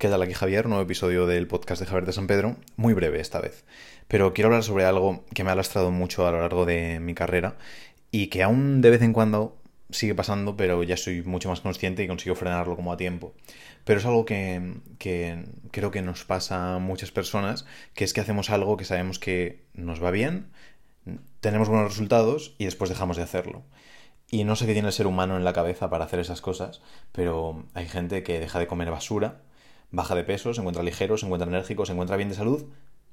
¿Qué tal aquí Javier? Nuevo episodio del podcast de Javier de San Pedro, muy breve esta vez. Pero quiero hablar sobre algo que me ha lastrado mucho a lo largo de mi carrera y que aún de vez en cuando sigue pasando, pero ya soy mucho más consciente y consigo frenarlo como a tiempo. Pero es algo que, que creo que nos pasa a muchas personas, que es que hacemos algo que sabemos que nos va bien, tenemos buenos resultados y después dejamos de hacerlo. Y no sé qué tiene el ser humano en la cabeza para hacer esas cosas, pero hay gente que deja de comer basura, baja de peso, se encuentra ligero, se encuentra enérgico, se encuentra bien de salud,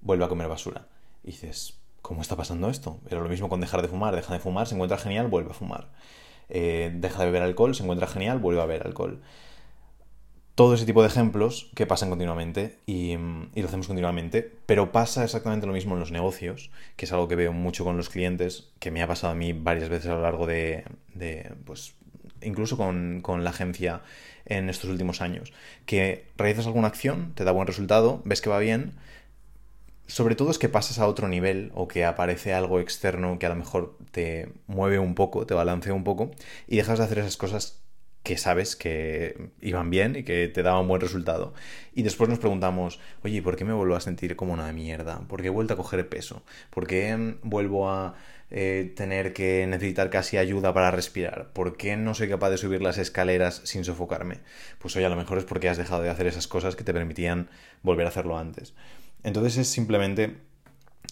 vuelve a comer basura. Y dices, ¿cómo está pasando esto? Pero lo mismo con dejar de fumar, deja de fumar, se encuentra genial, vuelve a fumar. Eh, deja de beber alcohol, se encuentra genial, vuelve a beber alcohol todo ese tipo de ejemplos que pasan continuamente y, lo hacemos continuamente, pero pasa exactamente lo mismo en los negocios, que es algo que veo mucho con los clientes, que me ha pasado a mí varias veces a lo largo de, pues, incluso con, con, la agencia en estos últimos años, que realizas alguna acción, te da buen resultado, ves que va bien, sobre todo es que pasas a otro nivel o que aparece algo externo que a lo mejor te mueve un poco, te balancea un poco y dejas de hacer esas cosas que sabes que iban bien y que te daban buen resultado. Y después nos preguntamos, oye, ¿por qué me vuelvo a sentir como una mierda? ¿Por qué he vuelto a coger peso? ¿Por qué mm, vuelvo a eh, tener que necesitar casi ayuda para respirar? ¿Por qué no soy capaz de subir las escaleras sin sofocarme? Pues oye, a lo mejor es porque has dejado de hacer esas cosas que te permitían volver a hacerlo antes. Entonces es simplemente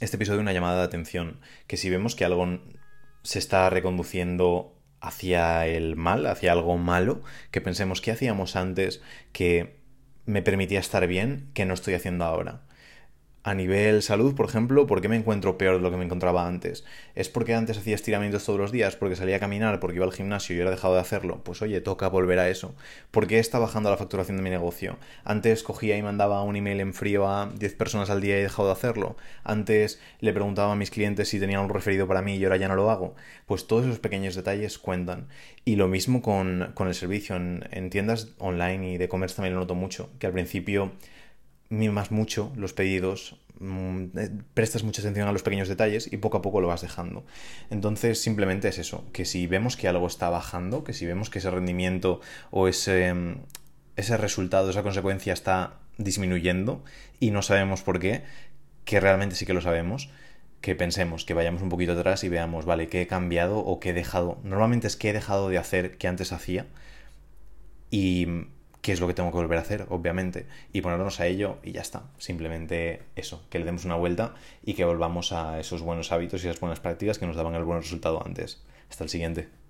este episodio una llamada de atención, que si vemos que algo se está reconduciendo hacia el mal, hacia algo malo, que pensemos qué hacíamos antes que me permitía estar bien, que no estoy haciendo ahora a nivel salud, por ejemplo, ¿por qué me encuentro peor de lo que me encontraba antes? ¿Es porque antes hacía estiramientos todos los días? ¿Porque salía a caminar? ¿Porque iba al gimnasio y ahora he dejado de hacerlo? Pues oye, toca volver a eso. ¿Por qué está bajando la facturación de mi negocio? Antes cogía y mandaba un email en frío a 10 personas al día y he dejado de hacerlo. Antes le preguntaba a mis clientes si tenían un referido para mí y ahora ya no lo hago. Pues todos esos pequeños detalles cuentan. Y lo mismo con, el servicio. En, en tiendas online y de comercio también lo noto mucho. Que al principio mimas mucho los pedidos, mm, eh, prestas mucha atención a los pequeños detalles y poco a poco lo vas dejando. Entonces simplemente es eso, que si vemos que algo está bajando, que si vemos que ese rendimiento o ese, mm, ese resultado, esa consecuencia está disminuyendo y no sabemos por qué, que realmente sí que lo sabemos, que pensemos, que vayamos un poquito atrás y veamos, vale, qué he cambiado o qué he dejado. Normalmente es que he dejado de hacer que antes hacía y qué es lo que tengo que volver a hacer, obviamente, y ponernos a ello y ya está. Simplemente eso, que le demos una vuelta y que volvamos a esos buenos hábitos y esas buenas prácticas que nos daban el buen resultado antes. Hasta el siguiente.